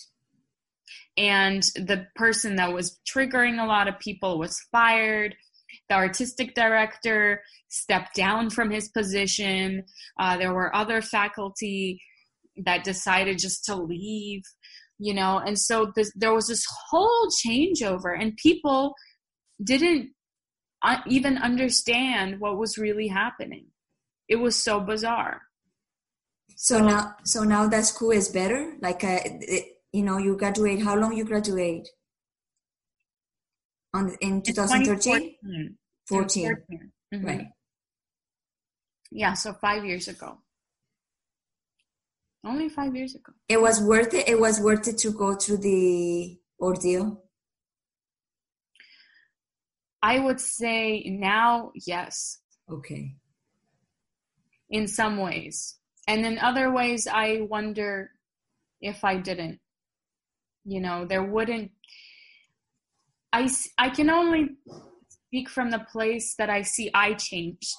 B: And the person that was triggering a lot of people was fired. The artistic director stepped down from his position. Uh, there were other faculty that decided just to leave, you know, and so this, there was this whole changeover, and people didn't uh, even understand what was really happening it was so bizarre.
A: So now so now that school is better? Like uh, you know you graduate how long you graduate? On in 2013 14, mm-hmm. right.
B: Yeah so five years ago. Only five years ago.
A: It was worth it? It was worth it to go through the ordeal?
B: I would say now yes.
A: Okay
B: in some ways. And in other ways, I wonder if I didn't. You know, there wouldn't. I, I can only speak from the place that I see I changed.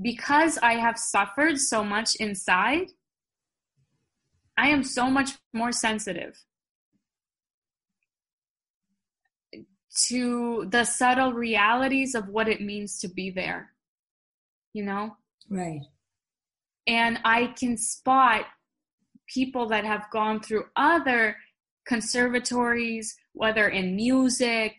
B: Because I have suffered so much inside, I am so much more sensitive to the subtle realities of what it means to be there you know?
A: Right.
B: And I can spot people that have gone through other conservatories, whether in music,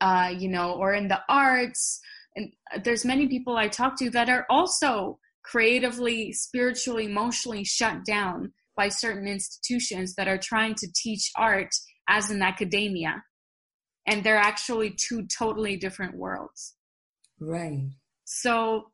B: uh, you know, or in the arts. And there's many people I talk to that are also creatively, spiritually, emotionally shut down by certain institutions that are trying to teach art as an academia. And they're actually two totally different worlds.
A: Right.
B: So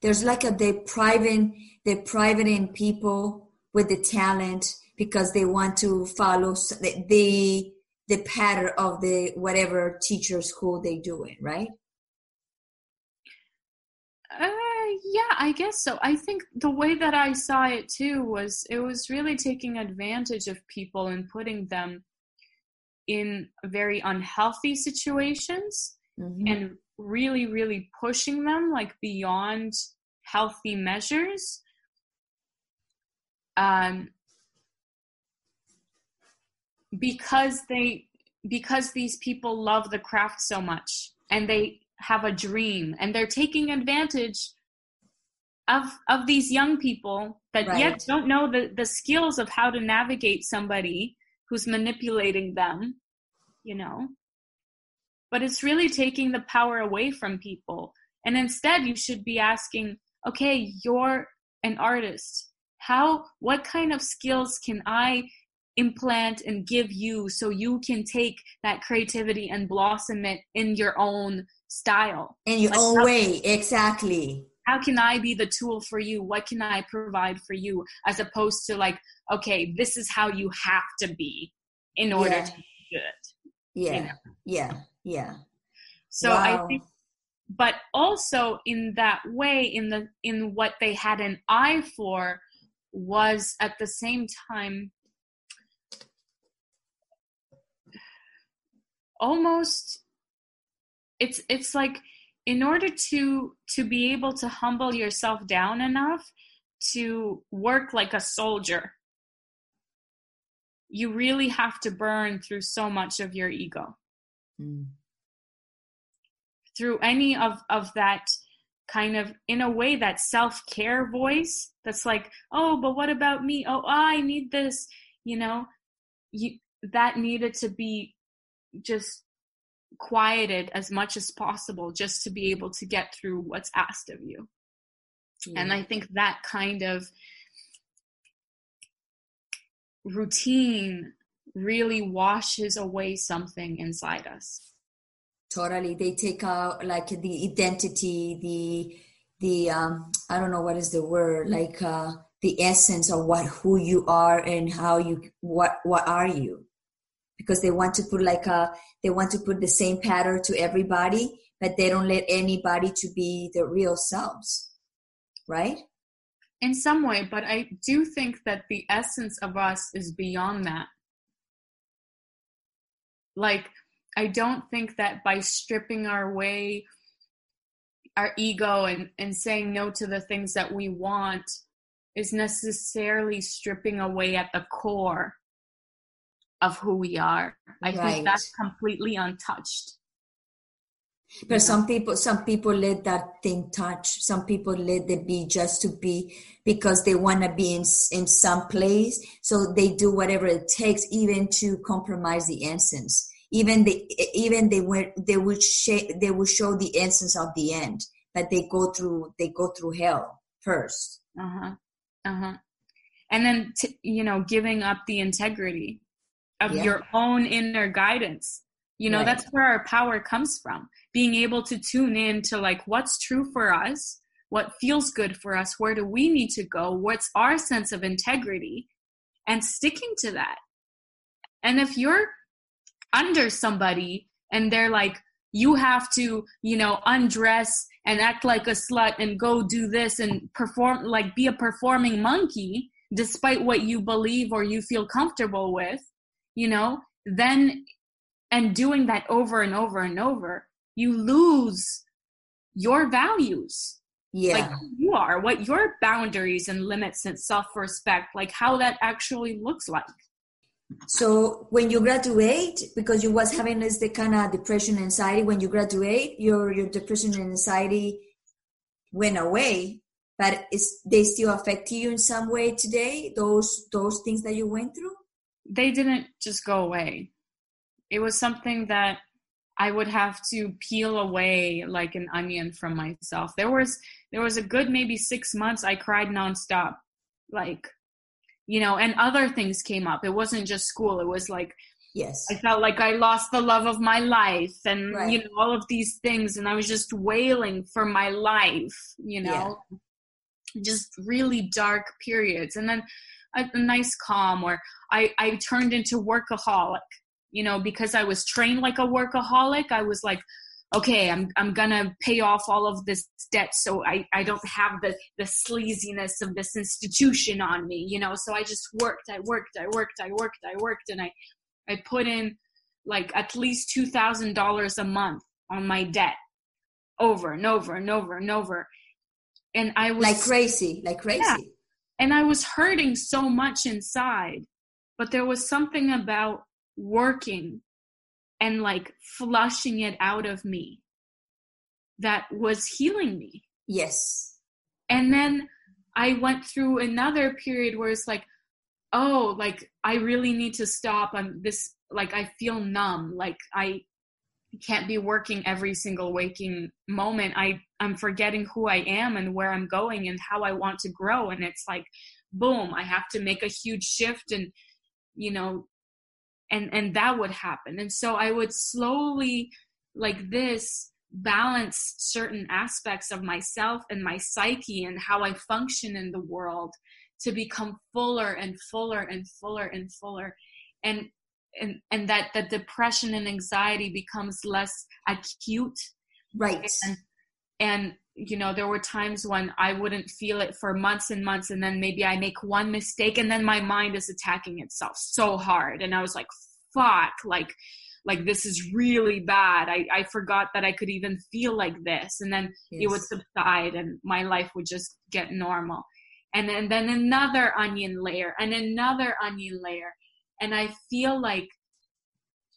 A: there's like a depriving depriving people with the talent because they want to follow the the, the pattern of the whatever teacher school they do it right?
B: Uh, yeah i guess so. I think the way that i saw it too was it was really taking advantage of people and putting them in very unhealthy situations mm-hmm. and really really pushing them like beyond healthy measures um because they because these people love the craft so much and they have a dream and they're taking advantage of of these young people that right. yet don't know the the skills of how to navigate somebody who's manipulating them you know but it's really taking the power away from people. And instead you should be asking okay you're an artist. How what kind of skills can i implant and give you so you can take that creativity and blossom it in your own style?
A: In your like own way exactly.
B: How can i be the tool for you? What can i provide for you? As opposed to like okay this is how you have to be in order yeah. to be good
A: yeah you know? yeah yeah
B: so wow. i think but also in that way in the in what they had an eye for was at the same time almost it's it's like in order to to be able to humble yourself down enough to work like a soldier you really have to burn through so much of your ego mm. through any of of that kind of in a way that self-care voice that's like oh but what about me oh i need this you know you that needed to be just quieted as much as possible just to be able to get through what's asked of you. Yeah. And I think that kind of routine really washes away something inside us.
A: Totally. They take out like the identity, the the um I don't know what is the word, like uh the essence of what who you are and how you what what are you because they want to put like a they want to put the same pattern to everybody but they don't let anybody to be their real selves right
B: in some way but i do think that the essence of us is beyond that like i don't think that by stripping our way our ego and, and saying no to the things that we want is necessarily stripping away at the core of who we are. I right. think that's completely untouched.
A: But some people, some people let that thing touch. Some people let it be just to be because they want to be in in some place. So they do whatever it takes, even to compromise the essence. Even the even they were they would sh- they will show the essence of the end, but they go through they go through hell first.
B: Uh huh. Uh huh. And then t- you know, giving up the integrity of yeah. your own inner guidance you know right. that's where our power comes from being able to tune in to like what's true for us what feels good for us where do we need to go what's our sense of integrity and sticking to that and if you're under somebody and they're like you have to you know undress and act like a slut and go do this and perform like be a performing monkey despite what you believe or you feel comfortable with you know, then and doing that over and over and over, you lose your values.
A: Yeah.
B: Like who you are, what your boundaries and limits and self respect, like how that actually looks like.
A: So when you graduate, because you was having this the kind of depression and anxiety, when you graduate, your your depression and anxiety went away, but is they still affect you in some way today? Those those things that you went through?
B: they didn't just go away. It was something that I would have to peel away like an onion from myself. There was there was a good maybe 6 months I cried nonstop. Like you know, and other things came up. It wasn't just school. It was like
A: yes.
B: I felt like I lost the love of my life and right. you know all of these things and I was just wailing for my life, you know. Yeah. just really dark periods and then a, a nice calm where I, I turned into workaholic you know because i was trained like a workaholic i was like okay i'm i'm gonna pay off all of this debt so i i don't have the the sleaziness of this institution on me you know? So i just worked i worked i worked i worked i worked and i i put in like at least two thousand dollars a month on my debt over and over and over and over. And i was
A: like crazy like crazy. Yeah.
B: and i was hurting so much inside but there was something about working and like flushing it out of me that was healing me.
A: Yes.
B: And then I went through another period where it's like, oh, like I really need to stop. I'm this, like I feel numb. Like I can't be working every single waking moment. I, I'm forgetting who I am and where I'm going and how I want to grow. And it's like, boom, I have to make a huge shift and, you know, and and that would happen. And so i would slowly like this balance certain aspects of myself and my psyche and how i function in the world to become fuller and fuller and fuller and fuller. And and and that that depression and anxiety becomes less acute
A: right.
B: and, and you know there were times when i wouldn't feel it for months and months and then maybe i make one mistake and then my mind is attacking itself so hard. And i was like fuck like like this is really bad. I i forgot that i could even feel like this. And then yes. it would subside and my life would just get normal. And then, and then another onion layer and another onion layer. And i feel like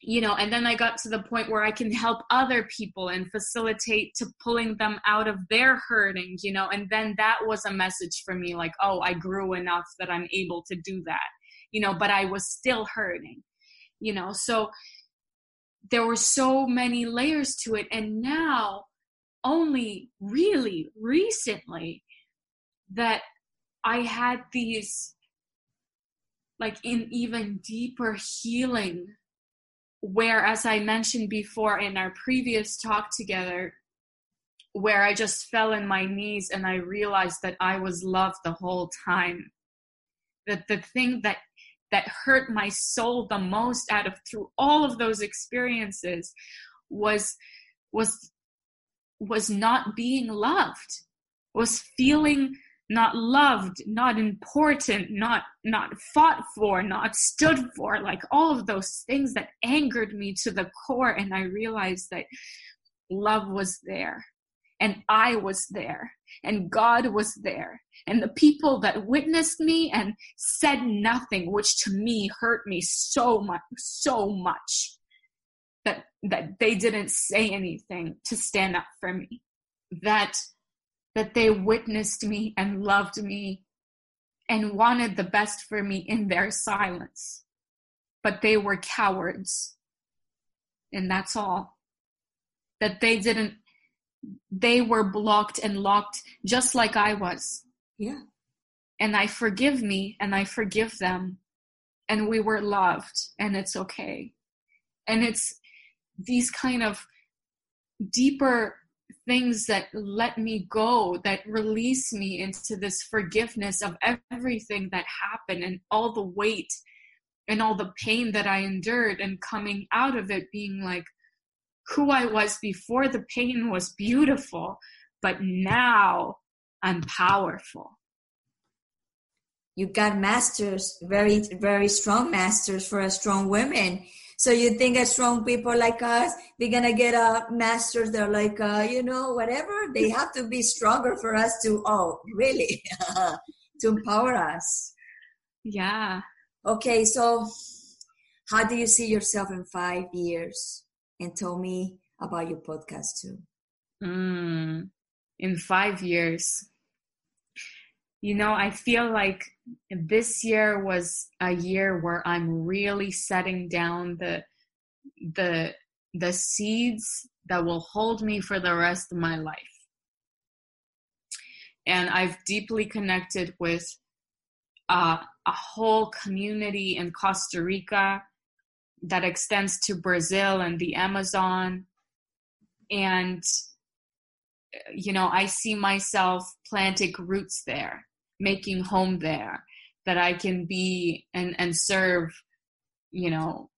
B: you know and then i got to the point where i can help other people and facilitate to pulling them out of their hurting you know and then that was a message for me like oh i grew enough that i'm able to do that you know but i was still hurting you know so there were so many layers to it. And now only really recently that i had these like in even deeper healing where as i mentioned before in our previous talk together where i just fell in my knees and i realized that i was loved the whole time. That the thing that that hurt my soul the most out of through all of those experiences was was was not being loved was feeling not loved not important not not fought for not stood for like all of those things that angered me to the core. And i realized that love was there and i was there and god was there and the people that witnessed me and said nothing which to me hurt me so much so much that that they didn't say anything to stand up for me. That that they witnessed me and loved me and wanted the best for me in their silence but they were cowards and that's all that they didn't they were blocked and locked just like I was
A: yeah.
B: And I forgive me and I forgive them. And we were loved and it's okay. And it's these kind of deeper things that let me go, that release me into this forgiveness of everything that happened and all the weight and all the pain that I endured, and coming out of it being like, who I was before the pain was beautiful, but now I'm powerful.
A: You got masters, very, very strong masters for a strong women. So you think as strong people like us, they're gonna get a masters. They're like, uh, you know, whatever. They have to be stronger for us to. Oh, really? to empower us.
B: Yeah.
A: Okay, so how do you see yourself in five years? And tell me about your podcast too.
B: Mm, in five years, you know, I feel like this year was a year where I'm really setting down the the the seeds that will hold me for the rest of my life. And I've deeply connected with uh, a whole community in Costa Rica that extends to Brazil and the Amazon. And you know, I see myself planting roots there, making home there, that I can be and, and serve, you know,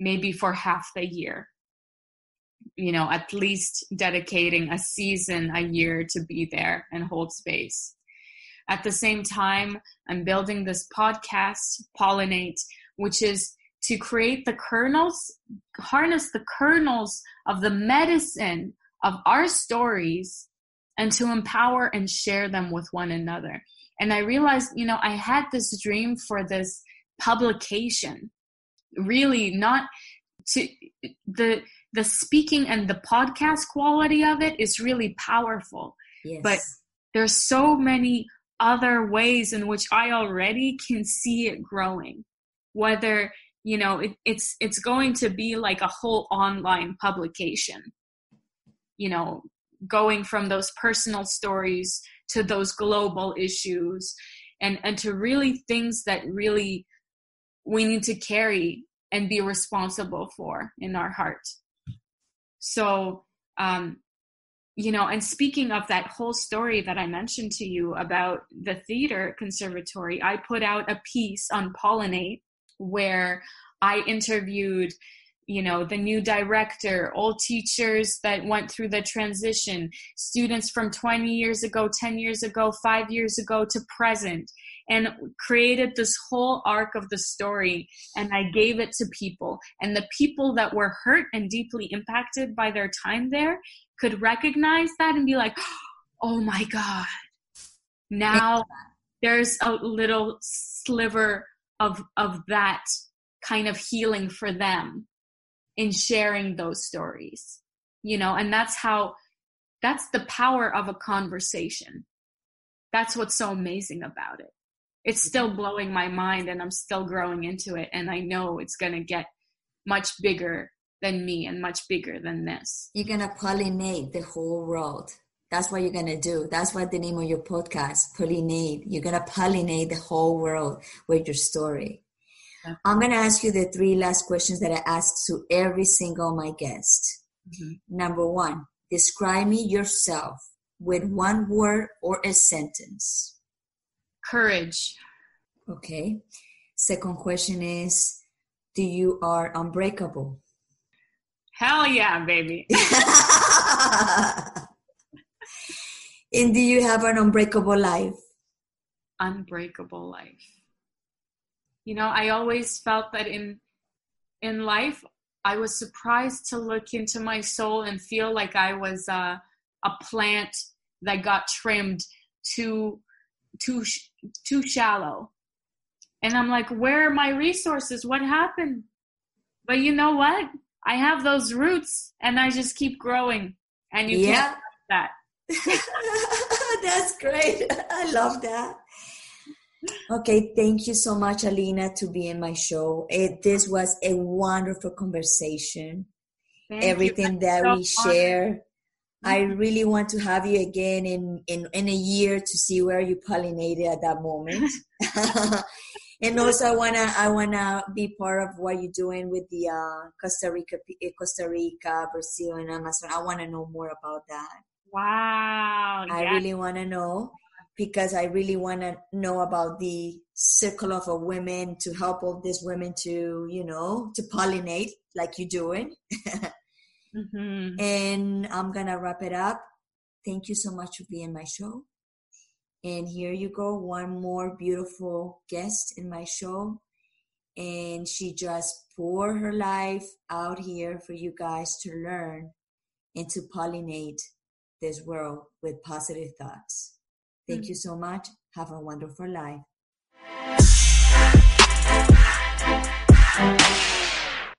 B: maybe for half the year. You know, at least dedicating a season a year to be there and hold space. At the same time, I'm building this podcast, Pollinate, which is to create the kernels, harness the kernels of the medicine of our stories and to empower and share them with one another. And I realized, you know, I had this dream for this publication, really not to the the speaking and the podcast quality of it is really powerful. Yes. But there's so many other ways in which I already can see it growing. Whether you know it, it's it's going to be like a whole online publication you know going from those personal stories to those global issues and and to really things that really we need to carry and be responsible for in our heart. So um you know and speaking of that whole story that i mentioned to you about the theater conservatory i put out a piece on pollinate where I interviewed you know the new director old teachers that went through the transition students from 20 years ago 10 years ago 5 years ago to present and created this whole arc of the story and i gave it to people. And the people that were hurt and deeply impacted by their time there could recognize that and be like oh my god. Now there's a little sliver of of that kind of healing for them in sharing those stories you know and that's how that's the power of a conversation that's what's so amazing about it it's mm-hmm. still blowing my mind and i'm still growing into it and i know it's going to get much bigger than me and much bigger than this
A: you're going to pollinate the whole world that's what you're going to do. That's what the name of your podcast, Pollinate. You're going to pollinate the whole world with your story. I'm going to ask you the three last questions that I ask to every single my guest. Mm-hmm. Number one, describe me yourself with one word or a sentence.
B: Courage.
A: Okay. Second question is, do you are unbreakable?
B: Hell yeah, baby.
A: And do you have an unbreakable life?
B: Unbreakable life. You know, I always felt that in in life, I was surprised to look into my soul and feel like I was uh, a plant that got trimmed too too too shallow. And I'm like, where are my resources? What happened? But you know what? I have those roots and I just keep growing. And you yeah. can't that.
A: That's great. I love that. Okay, thank you so much, Alina, to be in my show. It, this was a wonderful conversation. Thank Everything that so we share. I mm-hmm. really want to have you again in, in, in a year to see where you pollinated at that moment. and also, I wanna I wanna be part of what you're doing with the uh, Costa Rica, Costa Rica, Brazil, and Amazon. I want to know more about that.
B: Wow.
A: I yes. really want to know because I really want to know about the circle of a women to help all these women to, you know, to pollinate like you're doing. mm-hmm. And I'm going to wrap it up. Thank you so much for being my show. And here you go, one more beautiful guest in my show. And she just poured her life out here for you guys to learn and to pollinate this world with positive thoughts. Thank you so much. Have a wonderful life.